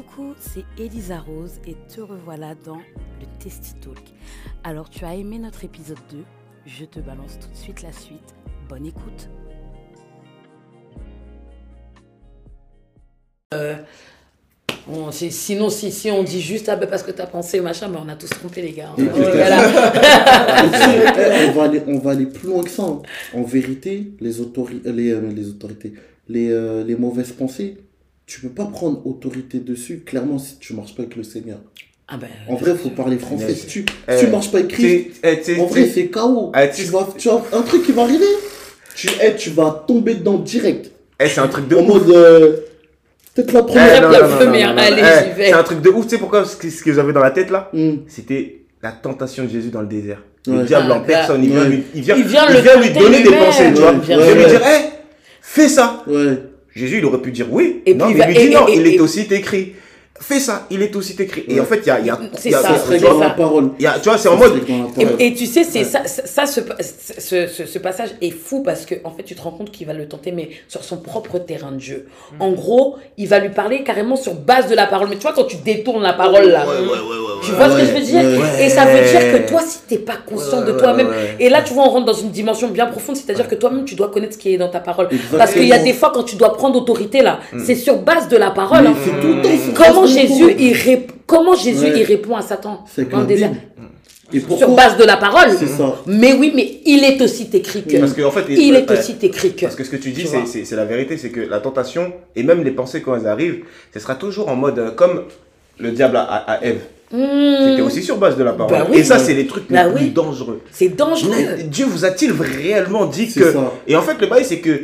Coucou, c'est Elisa Rose et te revoilà dans le Testy Talk. Alors tu as aimé notre épisode 2 Je te balance tout de suite la suite. Bonne écoute. Euh, sinon, si, si on dit juste, ah ben parce que t'as pensé, machin, ben on a tous trompé les gars. Voilà. On, va aller, on va aller plus loin que ça. hein. En vérité, les, autori- euh, les, euh, les autorités, les, euh, les mauvaises pensées, tu peux pas prendre autorité dessus, clairement, si tu marches pas avec le Seigneur. Ah ben, En vrai, il faut parler français. Si tu, Eh, si tu marches pas avec Christ, eh, en vrai, c'est KO. Eh, tu vas, tu vas- un truc qui va arriver, tu, eh, tu vas tomber dedans direct. eh, c'est un truc de En ouf. mode, euh, peut-être la Eh, première. la première, allez, Eh, j'y vais. C'est un truc de ouf. Tu sais pourquoi? Ce que, ce que j'avais dans la tête là Hmm. C'était la tentation de Jésus dans le désert. Ouais. Le diable en Ah, personne, il vient, lui, il vient, Il vient il le vient lui donner des pensées, tu vois. Ouais, Il vient lui dire, hé, fais ça. Jésus, il aurait pu dire oui. Et non, puis, mais il lui dit et- non, et- il est aussi écrit. Fais ça, il est aussi écrit. Et Ouais. en fait, il y a, il y a, C'est il y a- ça, ça. dans la parole. il y a- tu vois, c'est en mode. Et, et tu sais, c'est ça, ça, ça, ce, ce, ce, ce passage est fou parce que en fait, tu te rends compte qu'il va le tenter, mais sur son propre terrain de jeu. En gros, il va lui parler carrément sur base de la parole. Mais tu vois, quand tu détournes la parole là, tu vois ce que je veux dire? Ouais. Et ça veut dire que toi, si t'es pas conscient Ouais, de ouais, toi-même, ouais, ouais. et là, tu vois, on rentre dans une dimension bien profonde, c'est-à-dire que toi-même, tu dois connaître ce qui est dans ta parole. Exactement. Parce qu'il y a des fois, quand tu dois prendre autorité là, c'est sur base de la parole. Mais hein. c'est tout le temps, c'est Comment Jésus, il comment Jésus, Ouais. il répond à Satan C'est que dans. Et Sur base de la parole. Ça. Mais oui, mais il est aussi écrit que. Parce qu'en fait, il est aussi écrit que. Parce que ce que tu dis, c'est- la vérité, c'est que la tentation, et même les pensées quand elles arrivent, ce sera toujours en mode euh, comme le diable à, à, à Ève. Hmm, C'était aussi sur base de la parole. Bah oui. et ça, c'est les trucs Bah les plus oui. dangereux. C'est dangereux. Mais Dieu vous a-t-il réellement dit que... ça. Et en fait, le bail, c'est que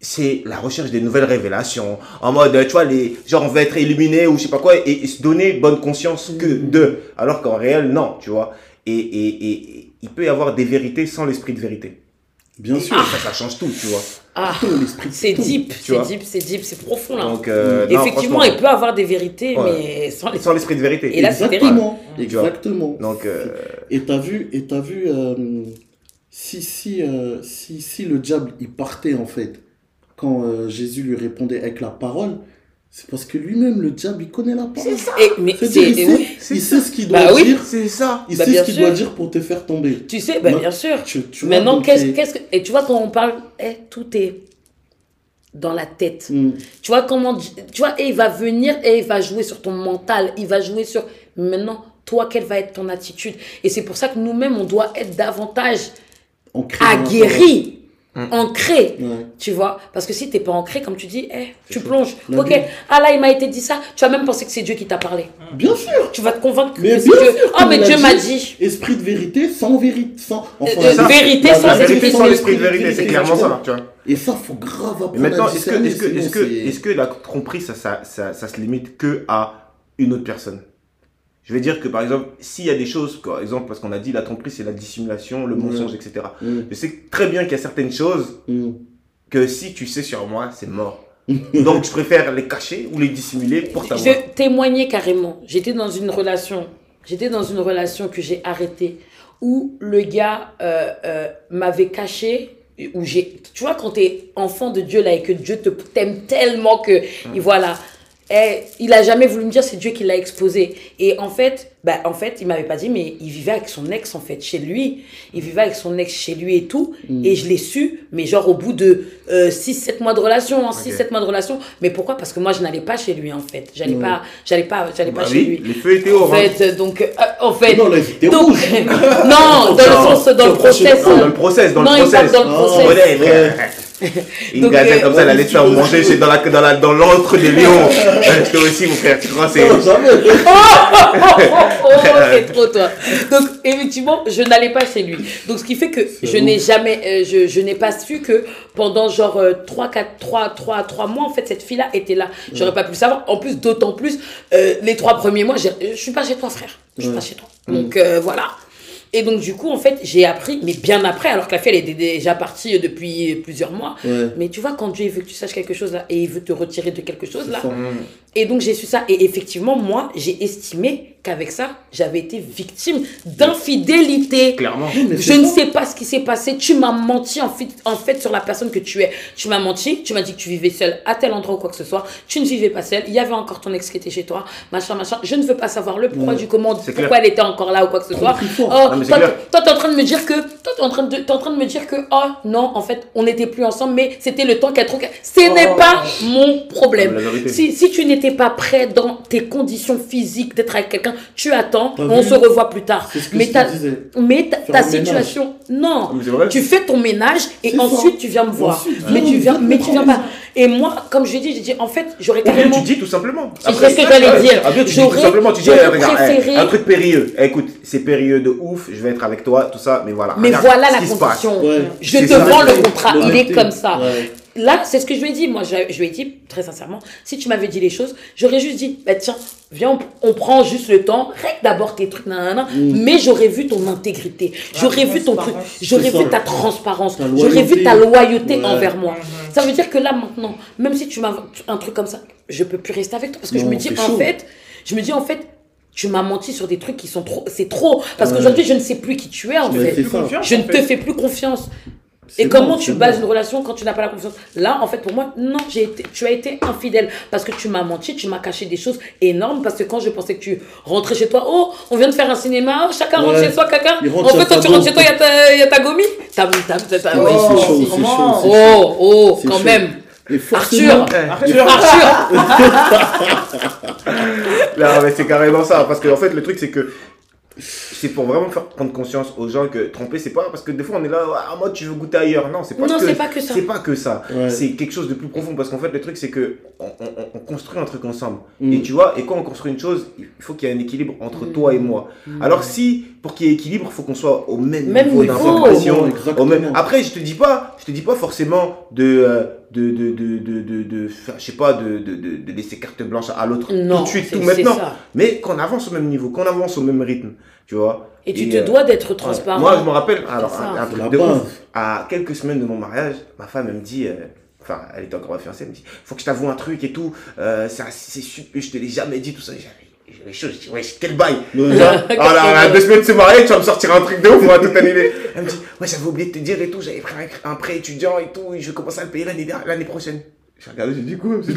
c'est la recherche des nouvelles révélations. En mode, tu vois, les, genre on veut être illuminé ou je sais pas quoi, et, et se donner bonne conscience que Mm. de. Alors qu'en réel, non, tu vois. Et, et, et, il peut y avoir des vérités sans l'esprit de vérité. Bien sûr. Ça, ça change tout, tu vois. Ah, Tout l'esprit. c'est deep, c'est deep, c'est deep, c'est profond là. Donc, euh, non, Effectivement, il peut avoir des vérités, Ouais. mais sans les. Sans l'esprit de vérité. Et là, c'est Exactement. Vois. Exactement. Donc, euh, Et t'as vu, et t'as vu, euh, si, si, euh, si, si le diable il partait en fait, quand euh, Jésus lui répondait avec la parole, c'est parce que lui-même, le diable, il connaît la parole. Et, mais c'est. il sait, oui. il sait ce qu'il doit Bah oui. dire, c'est ça. il Bah, sait ce qu'il sûr. doit dire pour te faire tomber. Tu sais, bah, Non. bien sûr. Tu, tu vois, Maintenant, qu'est-ce qu'est-ce que. Et tu vois, quand on parle, eh, tout est dans la tête. Hmm. Tu vois comment tu vois et il va venir et il va jouer sur ton mental, il va jouer sur maintenant toi quelle va être ton attitude? Et c'est pour ça que nous-mêmes on doit être davantage aguerris, Mm. Ouais. Tu vois Parce que si t'es pas ancré, comme tu dis, eh, tu chaud. plonges. Ok, ah là, il m'a été dit ça. Tu vas même penser que c'est Dieu qui t'a parlé. Bien sûr. Tu vas te convaincre que Mais c'est Dieu. sûr, Oh, mais Dieu m'a dit. Esprit de vérité sans vérité. Sans... Enfin, Euh, vérité sans vérité esprit sans de vérité, c'est clairement ça, tu vois. Et ça, faut grave apprendre Mais maintenant, est-ce que, discerner, est-ce que, sinon est-ce que, c'est- est-ce que la tromperie, ça, ça, ça, ça se limite que à une autre personne? Je vais dire que, par exemple, s'il y a des choses, par exemple, parce qu'on a dit la tromperie, c'est la dissimulation, le mensonge, etc. Je sais très bien qu'il y a certaines choses hmm. que si tu sais sur moi, c'est mort. Donc, je préfère les cacher ou les dissimuler pour t'avoir. Je témoignais carrément. J'étais dans une relation. J'étais dans une relation que j'ai arrêtée où le gars euh, euh, m'avait caché. Où j'ai, tu vois, quand t'es enfant de Dieu là et que Dieu te t'aime tellement que, et voilà, eh, il a jamais voulu me dire c'est Dieu qui l'a exposé. Et en fait, bah, en fait, il m'avait pas dit, mais il vivait avec son ex en fait chez lui. Il vivait avec son ex chez lui et tout. Et je l'ai su, mais genre au bout de 6-7 mois de relation, 6-7 mois de relation. Mais pourquoi? Parce que moi, je n'allais pas chez lui en fait. J'allais Ouais. pas, j'allais pas, j'allais Bah pas chez oui, lui. les feux étaient En hauts. hein. fait, donc, euh, en fait, Non, là, donc, rouge. non, dans le sens, dans le process. Dans le process, dans Non, le parle process. dans le process. Ouais, frère. Une Donc, gazelle euh, comme ça, elle allait te faire ouais, manger chez- dans la dans la dans des lions. Euh, Toi aussi, mon frère, tu crois c'est. Oh, c'est trop toi. Donc, effectivement, je n'allais pas chez lui. Donc, ce qui fait que je n'ai jamais, euh, je, je n'ai pas su que pendant genre euh, 3, 4, 3, 3, 3 mois, en fait, cette fille-là était là. J'aurais pas pu le savoir. En plus, d'autant plus, euh, les trois premiers mois, je suis pas chez toi, frère. Je suis pas chez toi. Donc, euh, voilà. Et donc, du coup, en fait, j'ai appris, mais bien après, alors que la fille, elle était déjà partie depuis plusieurs mois. Ouais. Mais tu vois, quand Dieu veut que tu saches quelque chose là, et il veut te retirer de quelque chose là, Ça. Et donc j'ai su ça. Et effectivement, moi, j'ai estimé qu'avec ça, j'avais été victime d'infidélité. Clairement. Je ne sais pas ce qui s'est passé. Tu m'as menti en fait, en fait sur la personne que tu es. Tu m'as menti. Tu m'as dit que tu vivais seule à tel endroit ou quoi que ce soit. Tu ne vivais pas seule. Il y avait encore ton ex qui était chez toi. Machin, machin. Je ne veux pas savoir le pourquoi du comment, pourquoi clair. elle était encore là ou quoi que ce soit. Oh, Non, mais c'est toi, toi, t'es en train de me dire que, toi, t'es en train de, t'es en train de me dire que, oh, non, en fait, on n'était plus ensemble, mais c'était le temps qu'elle trouve. Ce n'est pas mon problème. Si, si tu n'étais pas prêt dans tes conditions physiques d'être avec quelqu'un, tu attends, on se revoit plus tard. C'est ce que Mais ta, mais ménage. situation, non. Tu fais ton ménage et ça. ensuite tu viens me voir. Ensuite, mais tu viens, viens mais me tu viens prendre. pas. Et moi, comme je l'ai dit, j'ai dit, en fait, j'aurais Ou bien carrément. tu dis tout simplement. C'est ce que j'allais dire. Ah bien, tu dis tout simplement, tu dis, eh, regarde, eh, un truc périlleux. Eh, écoute, c'est périlleux de ouf, je vais être avec toi, tout ça, mais voilà. Mais Regarde voilà la condition. Ouais. Je te vends le contrat, il est comme ça. Ouais. Là, c'est ce que je lui ai dit. Moi, je, je lui ai dit, très sincèrement, si tu m'avais dit les choses, j'aurais juste dit, bah, tiens, viens, on, on prend juste le temps, règle d'abord tes trucs, nanana, Mm. mais j'aurais vu ton intégrité, j'aurais vu ton truc, j'aurais vu ta transparence, j'aurais vu ta loyauté Ouais. envers moi. Ça veut dire que là, maintenant, même si tu m'as un truc comme ça, je peux plus rester avec toi parce que je me dis, en chaud. fait, je me dis, en fait, tu m'as menti sur des trucs qui sont trop, c'est trop. Parce Ouais. qu'aujourd'hui, je ne sais plus qui tu es, en fait. Je ne te fais plus confiance. Et comment tu bases bon. une relation quand tu n'as pas la confiance Là, en fait, pour moi, non, j'ai été, tu as été infidèle parce que tu m'as menti, tu m'as caché des choses énormes. Parce que quand je pensais que tu rentrais chez toi, oh, on vient de faire un cinéma, oh, chacun rentre chez soi, caca. En fait, toi, ta tu rentres chez toi, il y, a ta- il y a ta gommie. T'as, t'as, t'as, t'as- Ouais, oh, c'est chaud, c'est comment chaud. c'est chaud. oh, oh, C'est quand chaud. même. Et Arthur, Arthur, Arthur, Non, mais c'est carrément ça. Parce que, en fait, le truc, c'est que c'est pour vraiment faire prendre conscience aux gens que tromper, c'est pas parce que des fois on est là, ah, moi tu veux goûter ailleurs. Non, c'est pas, Non, que, c'est pas que ça. C'est pas que ça. Ouais. C'est quelque chose de plus profond. Parce qu'en fait, le truc, c'est que on, on- on construit un truc ensemble. Mm. Et tu vois, et quand on construit une chose, il faut qu'il y ait un équilibre entre Mm. toi et moi. Alors, si pour qu'il y ait équilibre, il faut qu'on soit au même, Même niveau d'information. Exactement. au même- Après, je te dis pas, je te dis pas forcément de. euh, de, de, de, de, de, de faire, je sais pas, de, de, de, de laisser carte blanche à l'autre Non, tout de suite, tout maintenant. ça. Mais qu'on avance au même niveau, qu'on avance au même rythme, tu vois. Et tu Et, te euh, dois d'être Ouais. transparent. Moi, je me rappelle, alors, un, truc de ouf. À quelques semaines de mon mariage, ma femme, elle me dit, euh, enfin, elle était encore fiancée, elle me dit, faut que je t'avoue un truc et tout, euh, c'est c'est super, je te l'ai jamais dit, tout ça. J'avais j'avais chaud, je dis, ouais, quel bail. Ouais. Alors, à deux semaines de se marier, tu vas me sortir un truc de ouf, on va tout annuler. Elle me dit, ouais, j'avais oublié de te dire et tout, j'avais pris un, prêt étudiant et tout, et je vais commencer à le payer l'année prochaine. J'ai regardé, j'ai dit quoi. J'ai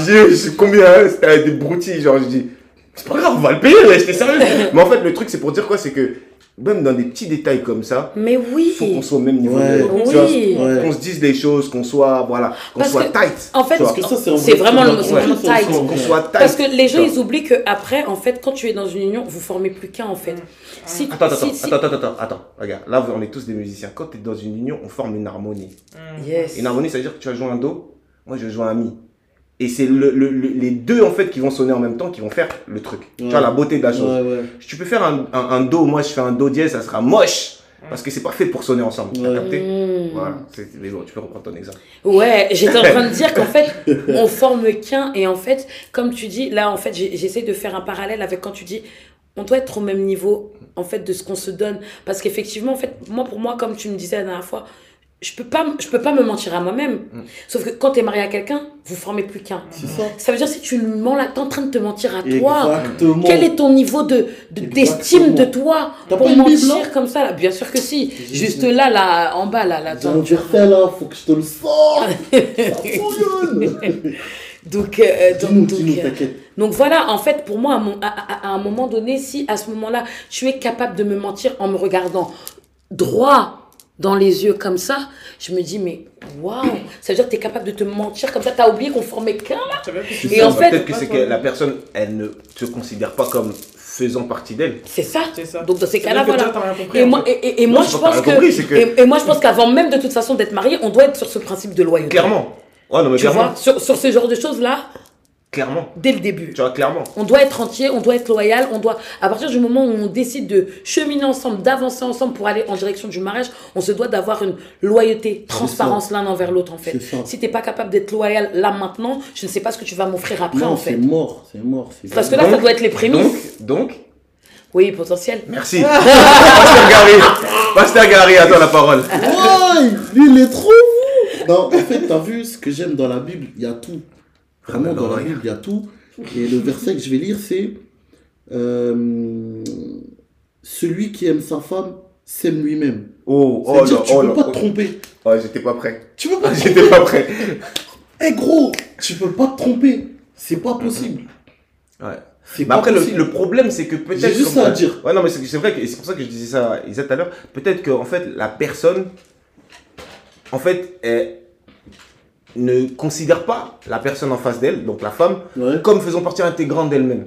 dit, c'est combien hein C'était des broutilles, genre, j'ai dit, c'est pas grave, on va le payer, ouais, j'étais sérieux. Mais en fait, le truc, c'est pour dire quoi C'est que même dans des petits détails comme ça, Mais oui. faut qu'on soit au même niveau. Ouais. Oui. Ouais. Qu'on se dise les choses, qu'on soit, voilà, qu'on soit que, tight. En fait, tu vois. Parce que ça, c'est vraiment le- vraiment tight. Ça, qu'on soit tight. Parce que les gens, ils oublient que après, en fait, quand tu es dans une union, vous formez plus qu'un, en fait. Si, Attends, attends, si- attends, si- attends, attends, attends, attends, regarde, là on est tous des musiciens. Quand tu es dans une union, on forme une harmonie. Yes. Une harmonie, ça veut dire que tu vas jouer un do, moi je vais jouer un mi. Et c'est le, le- le- les deux en fait qui vont sonner en même temps qui vont faire le truc. Tu vois la beauté de la chose. Ouais, ouais. Tu peux faire un, un, un do, moi je fais un do dièse, ça sera moche. Parce que c'est pas fait pour sonner ensemble. Ouais. capté Mmh. Voilà. Mais bon, tu peux reprendre ton exemple. Ouais, j'étais en train de dire qu'en fait, on forme qu'un. Et en fait, comme tu dis, là, en fait, j'essaie de faire un parallèle avec quand tu dis, on doit être au même niveau, en fait, de ce qu'on se donne. Parce qu'effectivement, en fait, moi, pour moi, comme tu me disais la dernière fois, je peux pas, je peux pas me mentir à moi-même. Mm. Sauf que quand tu es marié à quelqu'un, vous formez plus qu'un. C'est ça. Ça veut dire si tu mens là, t'es en train de te mentir à toi. Exactement. Quel est ton niveau de de- d'estime de toi pour mentir là comme ça là? Bien sûr que si. Juste- là, là, en bas, là, là. Un verset là, faut que je te le sorte. Donc, euh, donc, Dis-nous, donc, euh, t'inquiète. donc voilà, en fait, pour moi, à, mon- à- à- à un moment donné, si à ce moment-là, tu es capable de me mentir en me regardant droit dans les yeux comme ça, je me dis, mais waouh, ça veut dire que tu es capable de te mentir comme ça, tu as oublié qu'on formait qu'un là Et ça. en fait- Peut-être que c'est que la personne, elle ne se considère pas comme faisant partie d'elle. C'est ça. C'est ça. Donc dans ces cas-là, voilà. Et moi, et, et- et Non, moi je pense que, compris, c'est que- et, et moi je pense qu'avant même de toute façon d'être marié, on doit être sur ce principe de loyauté. Clairement. Ouais, non, mais Tu clairement. vois, sur, sur ce genre de choses là, Clairement. dès le début. Tu vois, clairement. On doit être entier, on doit être loyal, on doit, à partir du moment où on décide de cheminer ensemble, d'avancer ensemble pour aller en direction du mariage, on se doit d'avoir une loyauté, transparence l'un envers l'autre en fait. Si t'es pas capable d'être loyal là maintenant, je ne sais pas ce que tu vas m'offrir après Non, en c'est fait. mort, c'est mort. c'est Parce que mort. là, ça doit être les prémices. Donc, donc, Oui, potentiel. merci. Pasteur Gary. Pasteur Gary, à toi la parole. Ouais, lui, il est trop fou. Non, en fait, t'as vu ce que j'aime dans la Bible, il y a tout. Vraiment, dans la ouais. Bible, il y a tout. Et le verset que je vais lire, c'est euh, Celui qui aime sa femme s'aime lui-même. Oh, oh non, tu oh peux non. pas te tromper. Ouais, j'étais pas prêt. Tu peux pas te J'étais pas prêt. Eh gros, tu peux pas te tromper. C'est pas possible. Ouais. C'est Mais pas après, le, le problème, c'est que peut-être. Juste ça à dire. Ouais, non, mais c'est vrai que et c'est pour ça que je disais ça à Isa tout à l'heure. Peut-être que, en fait, la personne, en fait, elle ne considère pas la personne en face d'elle, donc la femme, Ouais. comme faisant partie intégrante d'elle-même.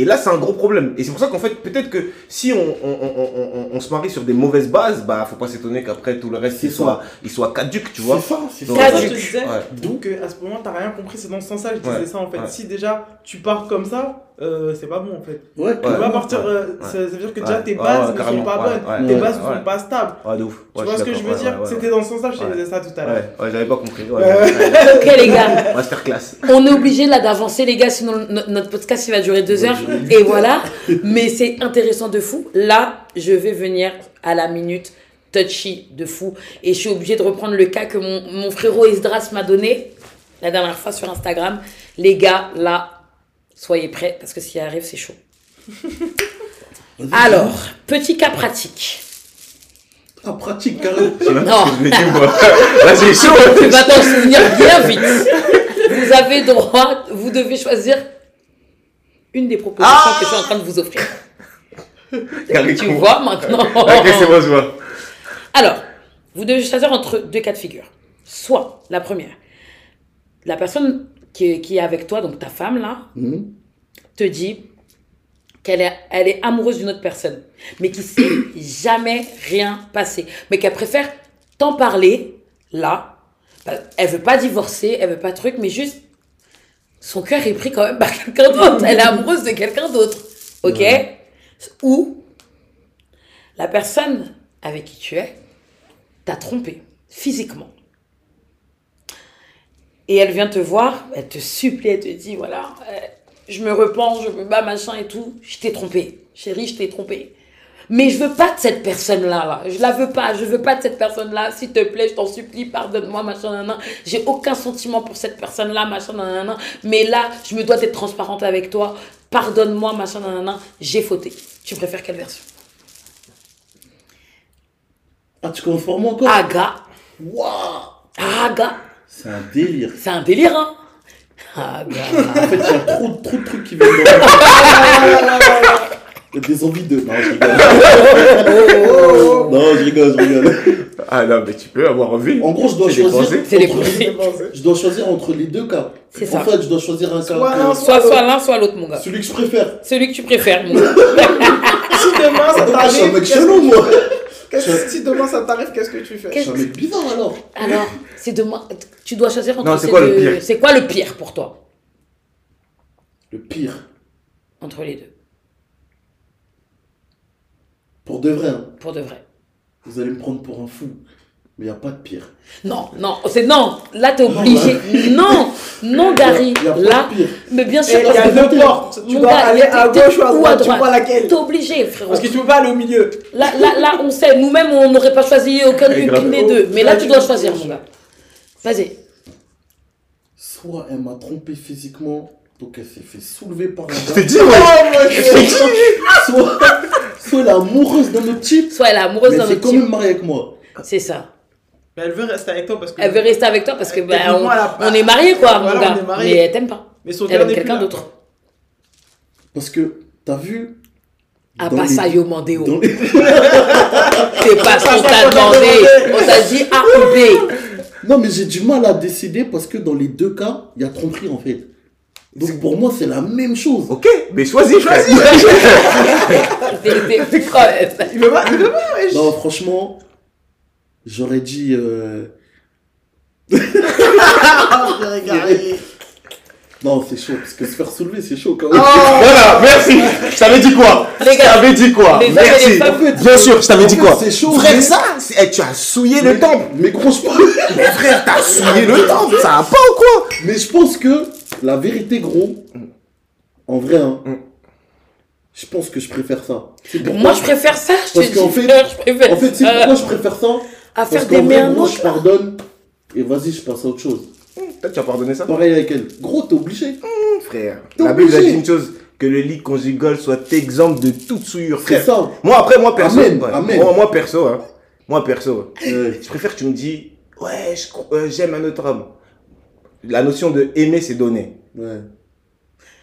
Et là, c'est un gros problème. Et c'est pour ça qu'en fait, peut-être que si on, on, on, on, on- on se marie sur des mauvaises bases, bah, faut pas s'étonner qu'après tout le reste, il soit, il soit caduque, tu vois. C'est ça, c'est Donc, ça. C'est ça, je te Caduc. disais. Ouais. Donc, euh, à ce moment, t'as rien compris, c'est dans ce sens-là, je disais Ouais, ça en fait. ouais. Si déjà tu pars comme ça, euh, c'est pas bon en fait. Ouais, Tu vas partir, euh, Ouais. ça, veut dire que déjà Ouais. tes Ouais, bases ouais, ne sont pas Ouais, bonnes, ouais, tes ouais, bases ne ouais. sont pas stables. Ouais, de ouf. tu Ouais, vois ce que je veux dire Ouais, ouais, C'était dans ce sens-là, je te Ouais. disais ça tout à Ouais, l'heure. ouais, j'avais pas compris. Ouais, Ouais. ouais. Ok les gars, Masterclass. on est obligé là d'avancer les gars, sinon no- notre podcast il va durer deux heures. Et voilà, mais c'est intéressant de fou. Là, je vais venir à la minute touchy de fou. Et je suis obligée de reprendre le cas que mon, mon frérot Esdras m'a donné la dernière fois sur Instagram. Les gars, là, soyez prêts parce que s'il arrive, c'est chaud. Alors, petit cas pratique. Ah, pratique, carrément. Non. Là, c'est chaud. Tu vas t'en souvenir bien vite. Vous avez droit, vous devez choisir une des propositions Ah que je suis en train de vous offrir. Tu vois maintenant. Ok, c'est bon, je vois. Alors, vous devez choisir entre deux cas de figure. Soit, la première, la personne qui est, qui est avec toi, donc ta femme là, Mhm. te dit qu'elle est, elle est amoureuse d'une autre personne, mais qui s'est jamais rien passé, mais qu'elle préfère t'en parler là. Bah, Elle veut pas divorcer, elle veut pas truc, mais juste son cœur est pris quand même par quelqu'un d'autre. Elle est amoureuse de quelqu'un d'autre, ok? Ou la personne avec qui tu es t'a trompé physiquement. Et elle vient te voir, elle te supplie, elle te dit voilà, euh, je me repens, je me bats, machin et tout. Je t'ai trompé, chérie, je t'ai trompé. Mais je veux pas de cette personne-là, là. Je la veux pas, je veux pas de cette personne-là. S'il te plaît, je t'en supplie, pardonne-moi, machin, nan, J'ai aucun sentiment pour cette personne-là, machin, nan, nan. Mais là, je me dois d'être transparente avec toi. Pardonne-moi, machin, nan, nan. J'ai fauté. Tu préfères quelle version? Ah, tu moi encore? Aga. Waouh Aga. C'est un délire. C'est un délire, hein Aga. En fait, il y a trop, trop de trucs qui viennent dans ma tête. Il y a des envies de. Non, je rigole. non, je rigole, je rigole. Ah non, mais tu peux avoir envie. En gros, je dois choisir. C'est entre- pensées. Je dois choisir entre les deux cas. C'est ça. En fait, je dois choisir un cas. Soit Soit, soit l'un, soit l'autre, mon gars. Celui que je préfère. Celui que tu préfères, mon gars. Si demain ça Ah, je suis un t'arrive, mec chelou, moi. Qu'est-ce- si demain ça t'arrive, qu'est-ce que tu fais un mec bizarre alors. Alors, c'est demain. Tu dois choisir entre Non, c'est ces quoi le deux- pire C'est quoi le pire pour toi Le pire. entre les deux Pour de vrai, hein. Pour de vrai. vous allez me prendre pour un fou. Mais il n'y a pas de pire. Non, non, c'est non. Là, t'es obligé. Non, non, Gary. Y a pas Là, de pire. mais bien sûr. Il y a deux portes, tu dois gars, aller à gauche ou à droite, tu vois laquelle T'es obligé, frérot. Parce que tu peux pas aller au milieu. Là, là, là, on sait. Nous-mêmes, on n'aurait pas choisi aucune des deux. Mais là, tu dois choisir, mon gars. Vas-y. Soit elle m'a trompé physiquement, donc elle s'est fait soulever par un t'ai gars. dit, ouais. soit, soit elle est amoureuse d'un autre type, Soit elle est amoureuse mais d'un elle s'est autre quand type. même mariée avec moi. C'est ça. Mais elle veut rester avec toi parce que. Elle veut rester avec toi parce que bah, on, on est mariés, quoi, Voilà, mon on gars. est mariés. Mais elle t'aime pas. Mais son Elle aime quelqu'un d'autre. Parce que, t'as vu Ah, dans pas ça, yo, les- C'est pas ce Ça, qu'on t'a demandé. On t'a dit A ou B. Non, mais j'ai du mal à décider parce que dans les deux cas, il y a tromperie en fait. Donc pour moi, c'est la même chose. Ok, mais choisis, choisis. Il veut pas, il veut pas. Non, franchement, j'aurais dit. euh. Non, c'est chaud, parce que se faire soulever, c'est chaud quand même. Voilà, merci. Je t'avais dit quoi? Les Je t'avais dit quoi? Les Merci. les femmes- Bien sûr, je t'avais dit quoi? C'est chaud. Frère, mais- ça, eh, tu as souillé le temple. Mais gros, je parle. Mais frère, t'as souillé le temple. Ça va pas ou quoi? Mais je pense que la vérité, gros, en vrai, hein, Mm. je pense que je préfère ça. Moi, je préfère ça, je Parce te qu'en dis, fait- frère, je préfère En fait, c'est pourquoi je préfère ça? À faire vrai, un moi, autre. je pardonne et vas-y, je passe à autre chose. Toi, tu as pardonné ça Pareil avec elle. Gros, t'es obligé. Frère, T'es la Bible a dit une chose que le lit conjugal soit exempt de toute souillure, C'est frère. ça. Moi, après, moi, perso, Amen, ouais. amen. Moi, moi, perso, hein. Moi, perso, Ouais. je préfère que tu me dis, ouais, je euh, j'aime un autre homme. La notion de aimer, c'est donner. Ouais.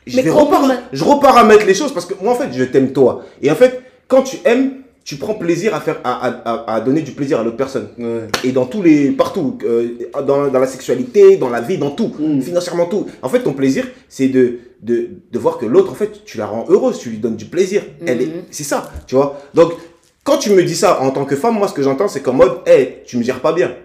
Je, Mais vais comment repara- ma- je reparamètre les choses parce que moi, en fait, je t'aime toi. Et en fait, quand tu aimes, tu prends plaisir à faire, à, à- à- donner du plaisir à l'autre personne. Ouais. Et dans tous les, partout, euh, dans, dans la sexualité, dans la vie, dans tout, Mm. financièrement tout. En fait, ton plaisir, c'est de, de, de voir que l'autre, en fait, tu la rends heureuse, tu lui donnes du plaisir. Elle est, Mhm. c'est ça, tu vois. Donc, quand tu me dis ça en tant que femme, moi, ce que j'entends, c'est qu'en mode, hey, tu me gères pas bien.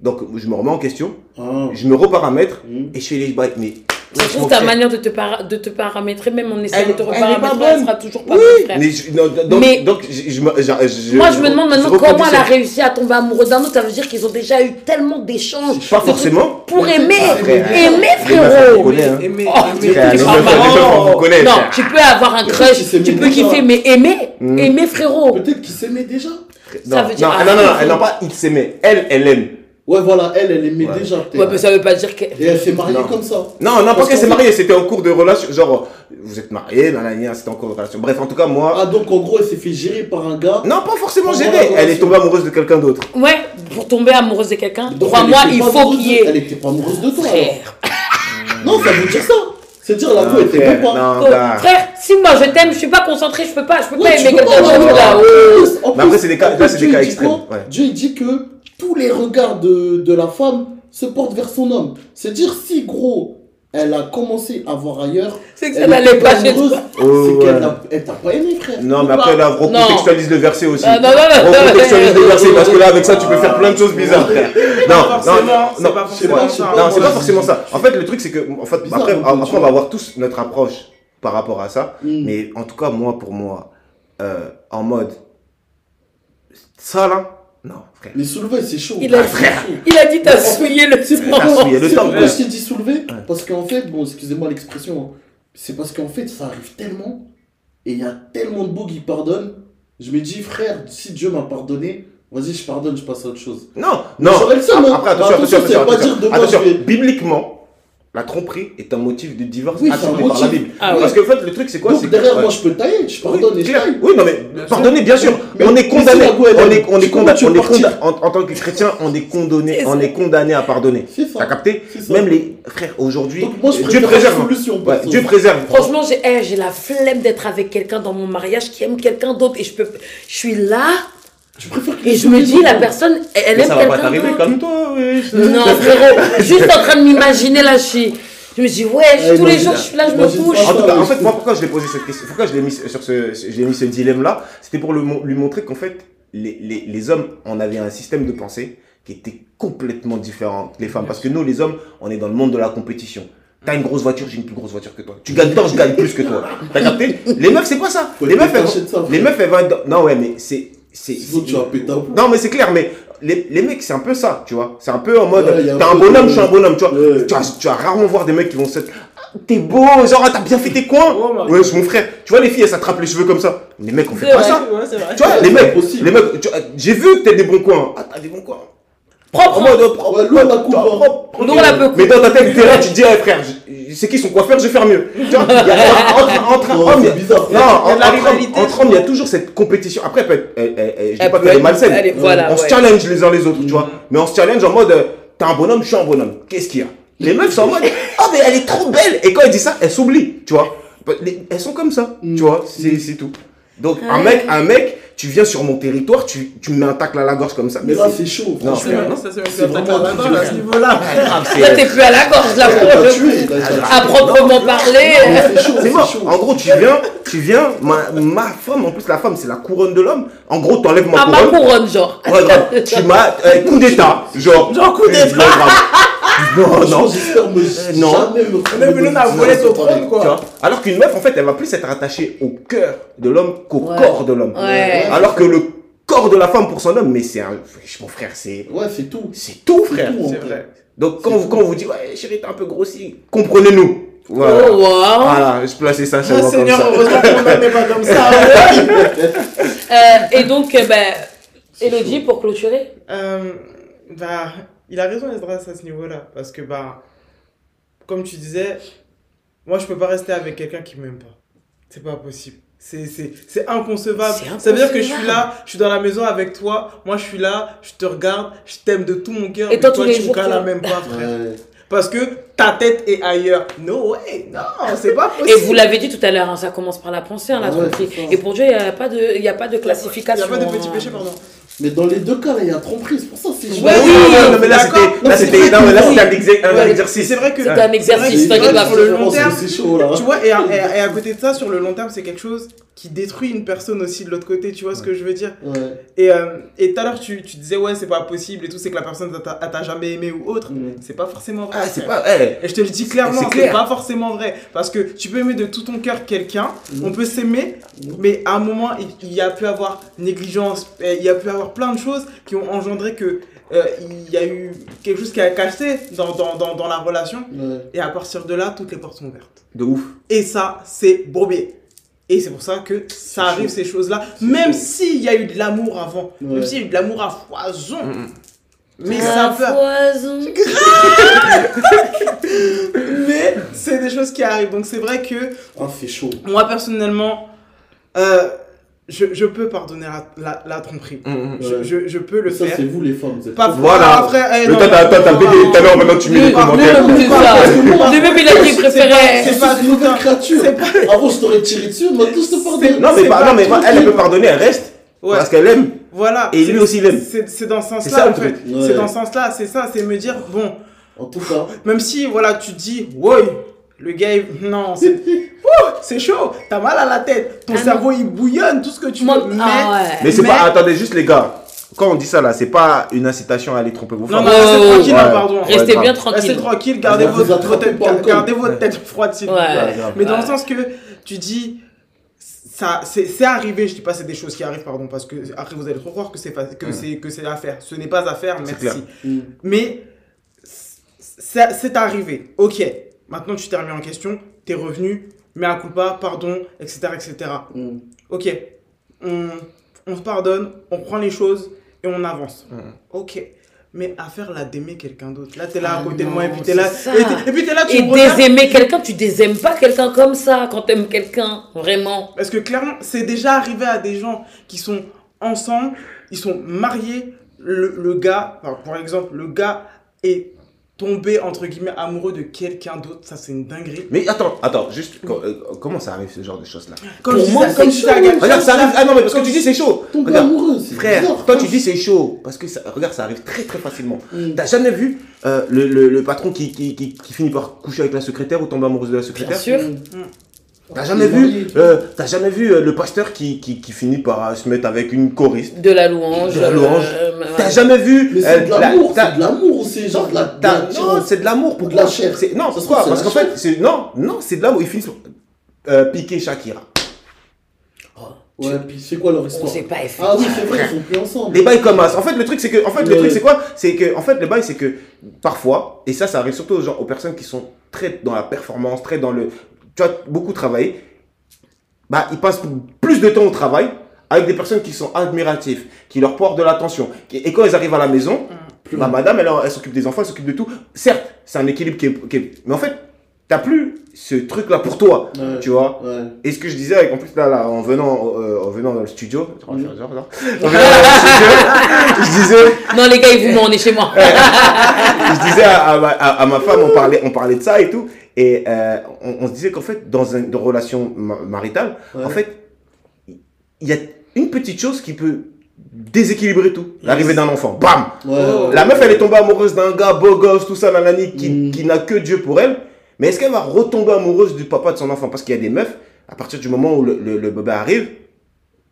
Donc, je me remets en question, Ah. je me reparamètre Mm. et je fais les bails. Mais, Ça se trouve, ta manière de te, para- de te paramétrer, même en essayant Elle- de te reparamétrer, elle sera toujours pas oui, bonne, mais, je- non, donc, Mais- donc, je, je me- je- je- Moi, je me demande maintenant comment elle a réussi à tomber amoureux d'un autre. Ça veut dire qu'ils ont déjà eu tellement d'échanges. Pas forcément. Pour aimer. Aimer, frérot. Aimer, Non, tu peux avoir un crush, tu peux kiffer, mais aimer, Mm. aimer, frérot. Peut-être qu'ils s'aimaient déjà. Non, Ça veut dire- non, ah, non, non, non, elle n'a pas il s'aimait. Elle, elle aime. Ouais, voilà, elle, elle aimait Ouais. déjà. Ouais, mais ça veut pas dire que. Et elle s'est mariée Non. comme ça. Non, non, parce Parce qu'elle s'est mariée, c'était en cours de relation. Genre, vous êtes mariés, c'était en cours de relation. Bref, en tout cas, moi. Ah, donc en gros, elle s'est fait gérer par un gars. Non, pas forcément la gênée. Elle est tombée amoureuse de quelqu'un d'autre. Ouais, pour tomber amoureuse de quelqu'un, crois-moi, il pas faut qu'il y de- Elle ait. était pas amoureuse de toi. Frère, Non, ça veut dire ça. C'est-à-dire la Non, go était frère, même pas. Oh, bah. frère, si moi je t'aime, je suis pas concentrée, je peux pas, je peux Ouais, pas aimer quelqu'un pas, d'autre là. En Mais après, c'est des cas- là, c'est des cas extrêmes. Dieu il dit que tous les regards de, de la femme se portent vers son homme. C'est-à-dire, si gros, elle a commencé à voir ailleurs. C'est que ça elle n'allait pas chez toi. Oh, C'est qu'elle t'a pas aimé, frère. Non, mais après, là, recontextualise le verset aussi. Non, non, non, non, non, Recontextualise le verset parce que là, avec ça, tu peux faire plein de choses bizarres, frère. Non, non, non, c'est non, c'est pas forcément ça. En fait, le truc, c'est que, en fait, Bizarre, après, on va avoir tous notre approche par rapport à ça. Mm. Mais en tout cas, moi, pour moi, euh, en mode, ça là, non, frère. Les soulevés, c'est chaud. Il a, C'est chaud. il a dit t'as souillé le temps, pourquoi je t'ai dit soulever Parce qu'en fait, bon, excusez-moi l'expression, hein, c'est parce qu'en fait, ça arrive tellement, et il y a tellement de beaux qui pardonnent. Je me dis, frère, si Dieu m'a pardonné, vas-y, je pardonne, je passe à autre chose. Non, non. Seum, hein. Après, attention, Attention, attention, attention. bibliquement, la tromperie est un motif de divorce Oui, par la. Bible. Ah Parce que en fait, le truc, c'est quoi Donc derrière, que- moi, je peux tailler, je Oui, pardonne et je taille. Oui, non, mais Bien pardonnez, bien sûr. Mais- on est condamné. On est, on est condamné. On est condamné. En, en tant que chrétien, on est condamné. On est condamné à pardonner. C'est ça. T'as capté? Même les frères aujourd'hui. Dieu préserve. hein. solution, Ouais, perso. Dieu préserve. Franchement, j'ai eh, j'ai la flemme d'être avec quelqu'un dans mon mariage qui aime quelqu'un d'autre et je peux je suis là Tu préfères que et je me dis la personne elle Mais aime ça va pas t'arriver, d'autre. calme-toi. oui. Non frérot, juste en train de m'imaginer là je suis je me dis ouais, Ouais, tous les imagine- jours je suis là je me couche. En tout cas, en Ouais, fait, moi, pourquoi je l'ai posé cette question? Pourquoi je l'ai mis sur ce, j'ai mis ce dilemme-là? C'était pour le lui montrer qu'en fait, les, les, les hommes, on avait un système de pensée qui était complètement différent que les femmes. Parce que nous, les hommes, on est dans le monde de la compétition. T'as une grosse voiture, j'ai une plus grosse voiture que toi. Tu gagnes tant, je gagne plus que toi. T'as capté? Les meufs, c'est pas ça. Les meufs, elles, les meufs, elles vont être dans- Non, ouais, mais c'est. C'est- tu. Non, mais c'est clair, mais les, les mecs, c'est un peu ça, tu vois. C'est un peu en mode, Ouais, un t'es un bonhomme, de- je suis un bonhomme, tu vois. Ouais. Tu, vas rarement voir des mecs qui vont se. Ah, T'es beau, genre, t'as bien fait tes coins. Oh, ouais, c'est mon frère. Tu vois, les filles, elles s'attrapent les cheveux comme ça. Les mecs, on fait pas vrai. ça. Ouais, c'est vrai. Tu vois, les mecs, impossible. les mecs, tu- j'ai vu que t'as des bons coins. Ah, t'as des bons coins. En Propre. mode, euh, propre. Ouais, lourd la coupe, Tu vois, hein. propre. Lourd la peu Mais dans ta tête, t'es là, tu te dis, eh, frère, je- c'est qui son coiffeur, je vais faire mieux. Tu vois, il y a- entre, hommes, il y a- bizarre. non, Il y a de la entre, hommes- rivalité, entre hommes, il y a toujours cette compétition. Après, elle peut être- elle- elle- elle- je dis pas qu'elle est malsaine. elle est- voilà, on se challenge les uns les autres, tu vois. Mais on se challenge en mode, euh, t'es un bonhomme, je suis un bonhomme. Qu'est-ce qu'il y a? Les meufs sont en mode, oh, mais elle est trop belle. Et quand elle dit ça, elle s'oublie, tu vois. Les- Elles sont comme ça, tu vois. C'est tout. Donc, un mec, un mec, tu viens sur mon territoire, tu, tu me mets un tacle à la gorge comme ça. Mais là, c'est chaud. Non, C'est vraiment à ce niveau-là. grave, c'est- Là t'es plus à la gorge là là, à proprement parler. C'est chaud, C'est c'est mort. En gros, tu viens, tu viens, ma, ma femme, en plus la femme, c'est la couronne de l'homme. En gros, t'enlèves ma Ah ma couronne. couronne genre. Tu m'as, euh, coup d'état, genre. Genre coup d'état. Non. Non, j'espère me Euh, non. jamais me On voler ton trône, Tu quoi. vois Alors qu'une meuf, en fait, elle va plus être attachée au cœur de l'homme qu'au Ouais. corps de l'homme. Ouais. Alors que le corps de la femme pour son homme, mais c'est un, mon frère, c'est, Ouais, c'est tout. c'est tout, frère. C'est vrai. Donc quand, vous, quand on vous dit, ouais, chérie, t'es un peu grossi, comprenez-nous. Voilà. Oh wow. Voilà, je plaçais ça chez moi comme Seigneur, ça. heureusement qu'on n'est pas comme ça. ouais. Euh, et donc, euh, ben, Elodie, pour clôturer Euh, bah, il a raison Esdras à ce niveau-là. Parce que, bah, comme tu disais, moi je peux pas rester avec quelqu'un qui m'aime pas. C'est pas possible. C'est- C'est c'est inconcevable. C'est Ça veut dire que je suis inconcevable. là, je suis dans la maison avec toi, moi je suis là, je te regarde, je t'aime de tout mon cœur. Et mais toi, tu me toi- même pas, frère. Ouais. Parce que ta tête est ailleurs. No way, non, c'est pas possible. Et vous l'avez dit tout à l'heure, hein, ça commence par la pensée, hein, la Ah ouais. Et pour Dieu, il n'y a pas de, il y a pas de Il classification. n'y a pas de petit péché, pardon. Mais dans les deux cas, là, il y a tromperie. C'est pour ça que c'est Ouais, oui, non, mais là c'était, là c'était, vrai non, mais là que- c'était un, exer- un Ouais, exercice. C'est vrai que C'est un exercice, c'est vrai t'inquiète que pas. sur le long terme, c'est chaud, là. Tu vois, et à, côté de ça, sur le long terme, c'est quelque chose qui détruit une personne aussi de l'autre côté, tu vois ce que je veux dire? Ouais. Et euh, et tout à l'heure, tu, tu disais, ouais, c'est pas possible et tout, c'est que la personne t'a jamais aimé ou autre. Mm. C'est pas forcément vrai. Ah, c'est pas, Et je te le dis clairement, C'est pas forcément vrai. Parce que tu peux aimer de tout ton cœur quelqu'un, Mhm. on peut s'aimer, mais à un moment, il, y a pu avoir négligence, il y a pu avoir plein de choses qui ont engendré que euh, il y a eu quelque chose qui a cassé dans, dans, dans, dans la relation. Ouais. Et à partir de là, toutes les portes sont ouvertes. de ouf. Et ça, c'est bourbier. Et c'est pour ça que ça arrive, chaud. ces choses-là. Même s'il y a eu de l'amour avant, même Ouais. s'il y a eu de l'amour à foison, mais ça peut. foison. Mais c'est des choses qui arrivent. Donc c'est vrai que Ah, chaud. moi, personnellement, euh, je, je peux pardonner la, la, la tromperie. Mm, mm. Je, Ouais. je, je peux le Ça, faire. c'est vous, les femmes. vous êtes Pas trop- Voilà. Ah, frère, eh, Le non, toi, t'as, t'as non, tout à l'heure, maintenant tu mets les commentaires. moi, Lui-même, il a dit, il préférait. C'est pas une nouvelle créature. Avant, je t'aurais tiré dessus, on va tous te pardonner. Non, mais, non, mais elle, elle peut pardonner, elle reste. Ouais. Parce qu'elle aime. Voilà. Et lui aussi, il aime. C'est c'est dans ce C'est sens-là, le en fait. C'est dans ce sens-là, c'est ça, c'est me dire, bon, En tout cas, même si, voilà, tu te dis, ouais, le gars, il- non, c'est chaud, t'as mal à la tête, ton Ah non. cerveau, il bouillonne, tout ce que tu veux, mais... ah ouais. Mais c'est Mais- pas, attendez juste les gars. Quand on dit ça là, c'est pas une incitation à aller tromper vos Non, femmes. non, Ouais, restez tranquille, ouais. hein, pardon. Restez bien Restez tranquille. tranquille, gardez Vous votre, tête, gardez votre tête froide, s'il vous. Mais dans Ouais. le sens que tu dis, ça, c'est arrivé, je dis pas c'est des choses qui arrivent, pardon, parce que après vous allez trop croire que c'est que Mm. c'est que c'est à faire. Ce n'est pas à faire, merci. mm, Mais c'est arrivé. Ok. Maintenant tu t'es remis en question, t'es revenu, mais un coup pas, pardon, etc., etc. mm. Ok. On, on se pardonne, on prend les choses et on avance. Mhm. Ok. Mais à faire là d'aimer quelqu'un d'autre. Là t'es là à Ah côté de moi et puis t'es là. Et, et puis t'es là, tu Et désaimer quelqu'un, tu désaimes pas quelqu'un comme ça quand t'aimes quelqu'un, vraiment. Parce que clairement, c'est déjà arrivé à des gens qui sont ensemble, ils sont mariés, le, le gars, enfin, par exemple, le gars est tombé, entre guillemets, amoureux de quelqu'un d'autre, ça c'est une dinguerie. Mais attends, attends, juste euh, comment ça arrive ce genre de choses là Comme Pour je moi, c'est chaud, Regarde, ça arrive. Ah non, mais parce que tu dis c'est chaud. Tomber Regarde, amoureux, c'est frère, bizarre. toi tu dis c'est chaud parce que ça, regarde, ça arrive très très facilement. Mm. T'as jamais vu euh, le, le, le patron qui, qui, qui, qui finit par coucher avec la secrétaire ou tomber amoureuse de la Bien secrétaire sûr. T'as jamais vu, euh, t'as jamais vu euh, le pasteur qui, qui, qui finit par euh, se mettre avec une choriste? De la louange. De la louange. euh, ouais. T'as jamais vu Mais euh, c'est de la- l'amour, c'est de l'amour ou c'est genre de la. de t'as- la- Non, c'est de l'amour. Ou de la chair. C'est- Non, Ça se pourquoi trouve, Parce c'est qu'en fait, c'est non, non, c'est de l'amour. Ils finissent euh, piquer Shakira. Ouais, puis c'est quoi leur On histoire? sait pas, Ah oui, c'est vrai, ils sont plus ensemble. Les bails commencent. En fait, le truc, c'est que, en fait, le Ouais. truc, c'est quoi? C'est que, en fait, le bail, c'est que parfois, et ça, ça arrive surtout aux gens, aux personnes qui sont très dans la performance, très dans le, tu vois, beaucoup travailler. Bah, ils passent plus de temps au travail avec des personnes qui sont admiratives, qui leur portent de l'attention. Et quand ils arrivent à la maison, bah, madame, elle, elle s'occupe des enfants, elle s'occupe de tout. Certes, c'est un équilibre qui est, qui est- mais en fait, t'as plus ce truc-là pour toi, Ouais. tu vois. Ouais. Et ce que je disais, avec, en plus, là, là en, venant, euh, en venant dans le studio, en venant dans le studio, je disais, Non, les gars, ils vous mentent, on est chez moi. je disais à, à ma, à- à ma femme, on parlait, on parlait de ça et tout, et euh, on, on se disait qu'en fait, dans une relation ma- maritale, Ouais. en fait, il y a une petite chose qui peut déséquilibrer tout. L'arrivée d'un enfant, bam ouais. La meuf, elle est tombée amoureuse d'un gars beau gosse, tout ça, nanani, qui, Mm. qui n'a que Dieu pour elle. Mais est-ce qu'elle va retomber amoureuse du papa de son enfant? Parce qu'il y a des meufs, à partir du moment où le, le, le bébé arrive,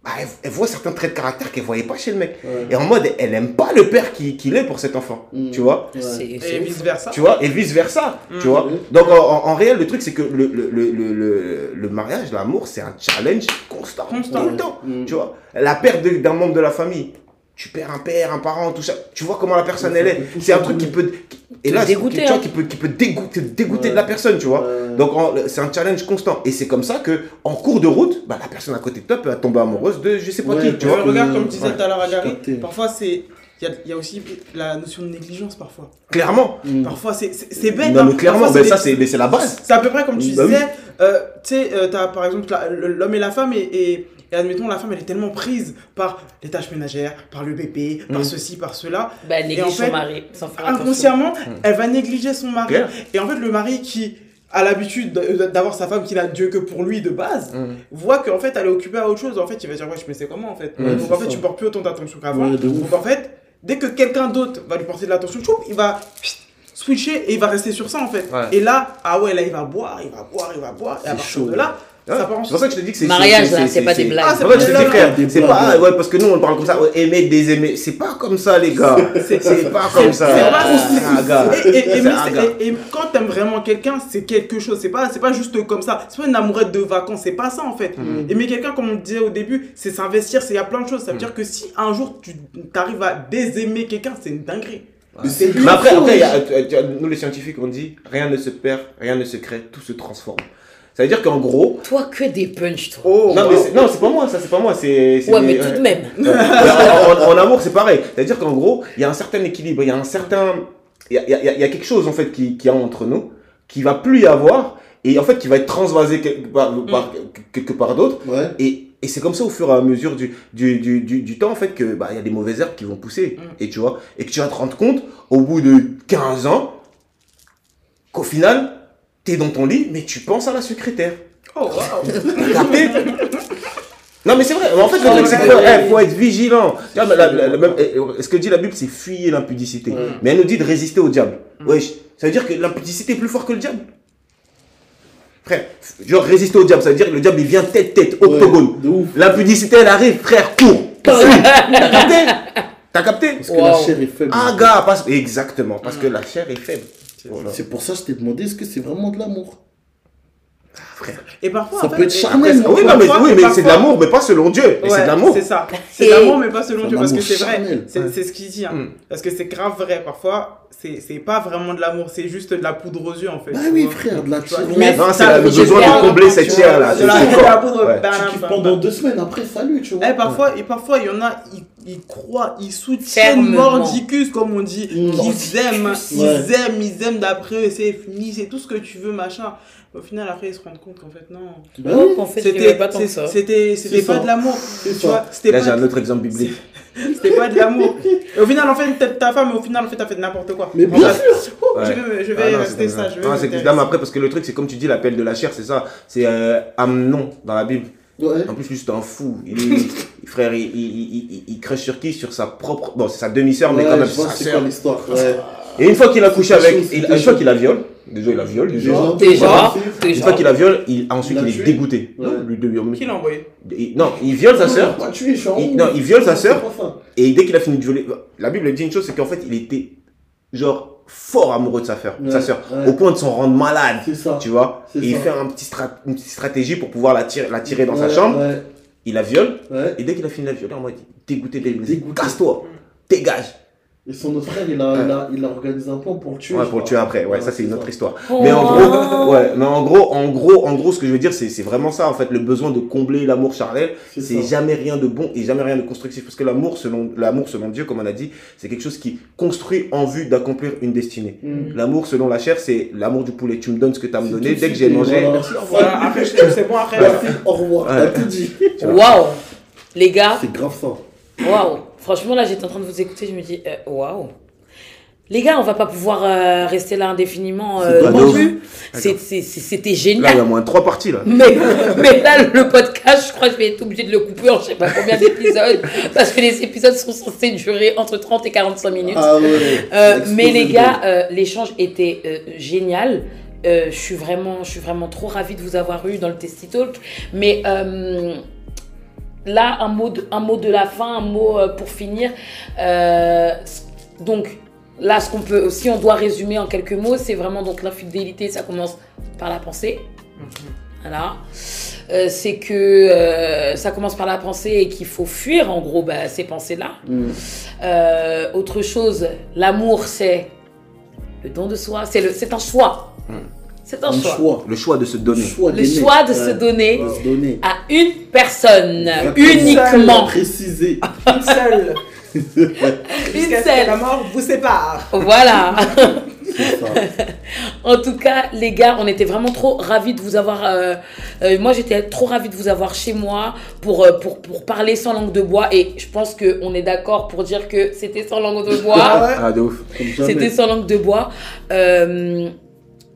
bah, elle, elle voit certains traits de caractère qu'elle voyait pas chez le mec. Ouais. Et en mode, elle aime pas le père qui- qu'il est pour cet enfant. Mm. Tu vois Ouais. Et vice versa. tu vois, et vice versa, Mm. tu vois. Donc en, en- réel, le truc c'est que le, le, le, le, le- le mariage, l'amour, c'est un challenge constant, Constant. tout le temps, Mm. tu vois. La perte d'un membre de la famille, tu perds un père, un parent, tout ça. Tu vois comment la personne elle est. C'est un truc qui peut, qui- et là, c'est dégoûter, quelque chose hein. qui peut, qui peut dégoûter, dégoûter Ouais. de la personne, tu vois. Ouais. Donc c'est un challenge constant, et c'est comme ça que en cours de route, bah, la personne à côté de toi peut tomber amoureuse de je sais pas Ouais, qui, tu Tu vois. regarde, comme je disais tout à l'heure parfois c'est il y a, il y a aussi la notion de négligence parfois. Clairement. Mm. Parfois, c'est bête. Non, hein. mais clairement, Parfois, ben c'est ça, c'est la base. C'est à peu près comme tu Bah oui. disais, euh, tu sais, euh, t'as par exemple l'homme et la femme, et, et, et admettons, la femme, elle est tellement prise par les tâches ménagères, par le bébé, par Mm. ceci, par cela. Bah, elle Et en néglige fait, son mari sans faire attention. Inconsciemment, elle va négliger son mari. Et en fait, le mari qui a l'habitude de- d'avoir sa femme qui n'a Dieu que pour lui de base, Mm. voit qu'en fait, elle est occupée à autre chose. En fait, il va dire, ouais, mais c'est comment en fait? Ouais, Donc en fait, ça. tu portes plus autant d'attention qu'avant. Ouais. Donc en fait, dès que quelqu'un d'autre va lui porter de l'attention, il va switcher et il va rester sur ça en fait. Ouais. Et là, ah ouais, là il va boire, il va boire, il va boire. Et à partir chaud. de là, Ouais. En C'est pour ça que je te dis que c'est. Mariage, là, c'est pas des blagues. Ah, C'est vrai que je te Là, dis, là, frère, là, des c'est blagues. pas. Ouais, parce que nous, on parle comme ça, aimer, désaimer. C'est pas comme ça, les gars. C'est- C'est pas comme ça. c'est pas- Ah, gars. Et, C'est c'est- quand t'aimes vraiment quelqu'un, c'est quelque chose. C'est pas, c'est pas juste comme ça. C'est pas une amourette de vacances. C'est pas ça en fait. Mm. Aimer quelqu'un, comme on disait au début, c'est s'investir. C'est il y a plein de choses. Ça veut dire que si un jour tu arrives à désaimer quelqu'un, c'est une dinguerie. Mais C'est c'est après, après nous les scientifiques on dit rien ne se perd, rien ne se crée, tout se transforme. Ça veut dire qu'en gros, Toi, que des punchs, toi. Oh, non wow. mais c'est- non c'est pas moi, ça c'est pas moi, c'est. c'est ouais, des- mais tout de même. En, en- en amour c'est pareil. C'est à dire qu'en gros il y a un certain équilibre, il y a un certain, il y a, il y a- il y a quelque chose en fait qui qui y a entre nous, qui va plus y avoir et en fait qui va être transvasé quelque part, par, quelque part d'autre. Ouais. Et, et c'est comme ça au fur et à mesure du, du, du, du, du temps en fait que bah il y a des mauvaises herbes qui vont pousser Mm. et tu vois et que tu vas te rendre compte au bout de 15 ans qu'au final t'es dans ton lit mais tu penses à la secrétaire Oh, wow. T'as capté non mais c'est vrai en fait le truc c'est faut, eh, faut être vigilant Tu vois, la- la- la même- eh, ce que dit la Bible c'est fuyer l'impudicité Ouais. mais elle nous dit de résister au diable Mm. wesh ça veut dire que l'impudicité est plus fort que le diable frère genre résister au diable ça veut dire que le diable il vient tête tête octogone Ouais. L'impudicité, elle arrive, frère, cours. T'as capté T'as capté Parce que la chair est faible. Ah, gars, parce... exactement, parce que la chair est faible. C'est pour ça que je t'ai demandé est-ce que c'est vraiment de l'amour? Frère. Et parfois, Ça en fait, peut être charnel. Oui, non, mais, parfois- oui, mais parfois- c'est de l'amour, mais pas selon Dieu. Ouais, c'est de l'amour. C'est ça. C'est de l'amour, mais pas selon Dieu. Parce que c'est vrai. C'est ce qu'il dit. hein. Mm. Parce que c'est grave vrai. Parfois, c'est c'est pas vraiment de l'amour. C'est juste de la poudre aux yeux, en fait. Bah oui, frère, de la tire- mais Non, c'est le besoin de combler cette chair-là, de c'est la- poudre, pendant deux semaines, après, salut, tu vois. Eh, parfois, et parfois, il y en a, ils, ils croient, ils soutiennent Fermement. mordicus, comme on dit. Ils aiment, ils Ouais. aiment, ils aiment d'après eux, c'est fini, c'est tout ce que tu veux, machin. Au final, après, ils se rendent compte qu'en fait, non. Bah Oh, oui, qu'en fait, C'était pas tant que c'est- ça. c'était- c'était pas de l'amour. C'est Tu ça. vois, c'était Là, j'ai un autre exemple biblique. c'était pas de l'amour. Au final, en fait, ta femme, au final, en fait, t'as fait n'importe quoi. Mais En bien sûr oh, Ouais. Je vais, je vais Ah non, rester ça. Je vais Non, mais après, parce que le truc, c'est comme tu dis, l'appel de la chair, c'est ça. C'est euh, Amnon dans la Bible. Ouais. En plus, lui, c'est un fou. Il, frère, il, il, il, il- il crèche sur qui? Sur sa propre. Bon, c'est sa demi-sœur, mais Ouais, quand même, c'est sa sœur. Ouais. Et une fois qu'il a couché avec. une fois qu'il la viole. Déjà, il la viole. Déjà. Déjà, Une déjà. fois qu'il la viole, il, ensuite Il est tué dégoûté. Ouais. Non, lui, de- Qui l'a envoyé il- non, il viole sa sœur. Il- non, il viole sa sœur. Et dès qu'il a fini de violer, la Bible dit une chose, c'est qu'en fait, il était genre fort amoureux de sa sœur, Ouais, sa sœur, ouais. au point de s'en rendre malade, ça. tu vois. Et il fait un petit strat- une petite stratégie pour pouvoir la tirer, la tirer dans sa chambre. Ouais. Il la viole. Ouais. Et dès qu'il a fini de la violer, en mode dégoûté, dégoûté, Dégoûté. casse-toi, dégage. Et son autre frère, il a, il, a, il a organisé un plan pour le tuer. Ouais, pour le tuer après. Ouais, ça c'est une autre histoire. Mais en Oh. gros, ouais, mais en gros, en gros, en gros, ce que je veux dire, c'est, c'est vraiment ça, en fait, le besoin de combler l'amour charnel. C'est jamais rien de bon et jamais rien de constructif. Parce que l'amour, selon, l'amour selon Dieu, comme on a dit, c'est quelque chose qui construit en vue d'accomplir une destinée. Mm. L'amour selon la chair, c'est l'amour du poulet. Tu me donnes ce que tu as me donné. Dès que j'ai mangé, voilà. merci, au revoir. Voilà, après, c'est bon, après. Merci, au revoir. Ouais. T'as tout dit. Waouh Les gars, C'est grave ça. waouh Franchement, là, j'étais en train de vous écouter, je me dis, euh, waouh les gars, on va pas pouvoir euh, rester là indéfiniment euh, non plus. C'était Là, il y génial. a moins de trois parties, là. Mais, mais là, le podcast, je crois que je vais être obligé de le couper en je sais pas combien d'épisodes. parce que les épisodes sont censés durer entre 30 et 45 minutes. Ah ouais. Euh, mais les le gars, l'échange était génial. Je suis vraiment, je suis vraiment trop ravie de vous avoir eu dans le Testy Talk. Mais là, un mot, de, un mot de la fin, un mot euh, pour finir. Euh, donc là, ce qu'on peut, si on doit résumer en quelques mots, c'est vraiment donc l'infidélité. Ça commence par la pensée. Voilà. Euh, c'est que euh, ça commence par la pensée et qu'il faut fuir en gros bah, ces pensées-là. Mm. Euh, autre chose, l'amour, c'est le don de soi. C'est le, c'est un choix. C'est un, Un choix. choix. Le choix de se donner. choix Le choix de Ouais. se donner De se donner. à une personne uniquement. Préciser. Une seule. Ce que la mort vous sépare. Voilà. En tout cas, les gars, on était vraiment trop ravis de vous avoir. euh, euh, moi, j'étais trop ravie de vous avoir chez moi pour, euh, pour, pour parler sans langue de bois. Et je pense qu'on est d'accord pour dire que c'était sans langue de bois. Ah ouais. Ah, de ouf. C'était sans langue de bois.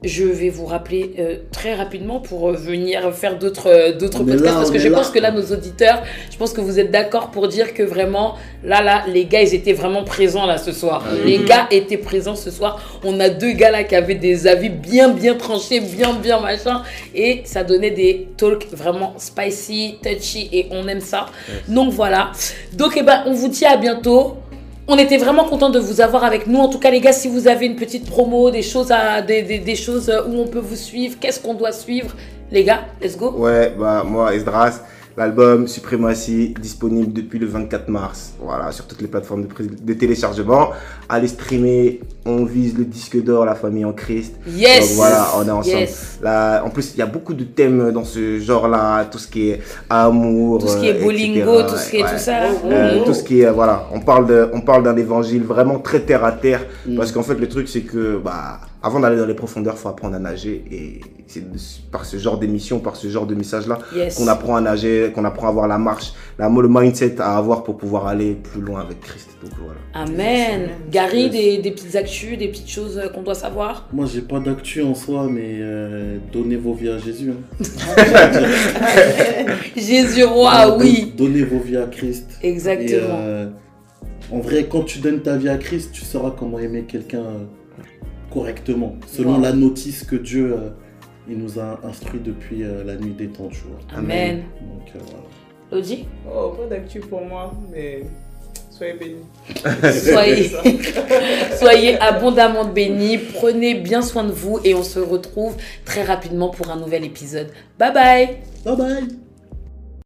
Je vais vous rappeler euh, très rapidement pour euh, venir faire d'autres euh, d'autres podcasts là, parce que je là. pense que là nos auditeurs, je pense que vous êtes d'accord pour dire que vraiment là là les gars ils étaient vraiment présents là ce soir. Ah Les gars étaient présents ce soir. On a deux gars là qui avaient des avis bien bien tranchés, bien bien machin et ça donnait des talks vraiment spicy, touchy et on aime ça. Donc voilà. Donc eh ben on vous dit à bientôt. On était vraiment content de vous avoir avec nous. En tout cas, les gars, si vous avez une petite promo, des choses, des, choses où on peut vous suivre, qu'est-ce qu'on doit suivre, les gars, let's go. Ouais, bah moi, Esdras, l'album Supremacy, disponible depuis le 24 mars. Voilà, sur toutes les plateformes de, de téléchargement. Allez streamer, on vise le disque d'or, la famille en Christ. Yes. Donc voilà, on est ensemble. Yes. Là, en plus, il y a beaucoup de thèmes dans ce genre-là, tout ce qui est amour, Tout ce qui est euh, bolingo, tout ce qui est Ouais. tout ça. Euh, tout ce qui est voilà on parle de on parle d'un évangile vraiment très terre à terre Mm. parce qu'en fait le truc c'est que bah avant d'aller dans les profondeurs faut apprendre à nager et c'est par ce genre d'émission par ce genre de message là Yes. qu'on apprend à nager qu'on apprend à avoir la marche la le mindset à avoir pour pouvoir aller plus loin avec Christ donc voilà Amen. Gary, des, des petites actus, des petites choses euh, qu'on doit savoir. Moi, j'ai pas d'actu en soi, mais euh, donnez vos vies à Jésus. hein. Jésus roi, oui. Donnez vos vies à Christ. Et, Exactement. euh, en vrai, quand tu donnes ta vie à Christ, tu sauras comment aimer quelqu'un correctement, selon Wow. la notice que Dieu euh, il nous a instruit depuis euh, la nuit des temps, tu vois. Amen. Donc euh, voilà. Lodi, Oh, pas d'actu pour moi, mais soyez bénis. soyez, soyez abondamment bénis. Prenez bien soin de vous et on se retrouve très rapidement pour un nouvel épisode. Bye bye. Bye bye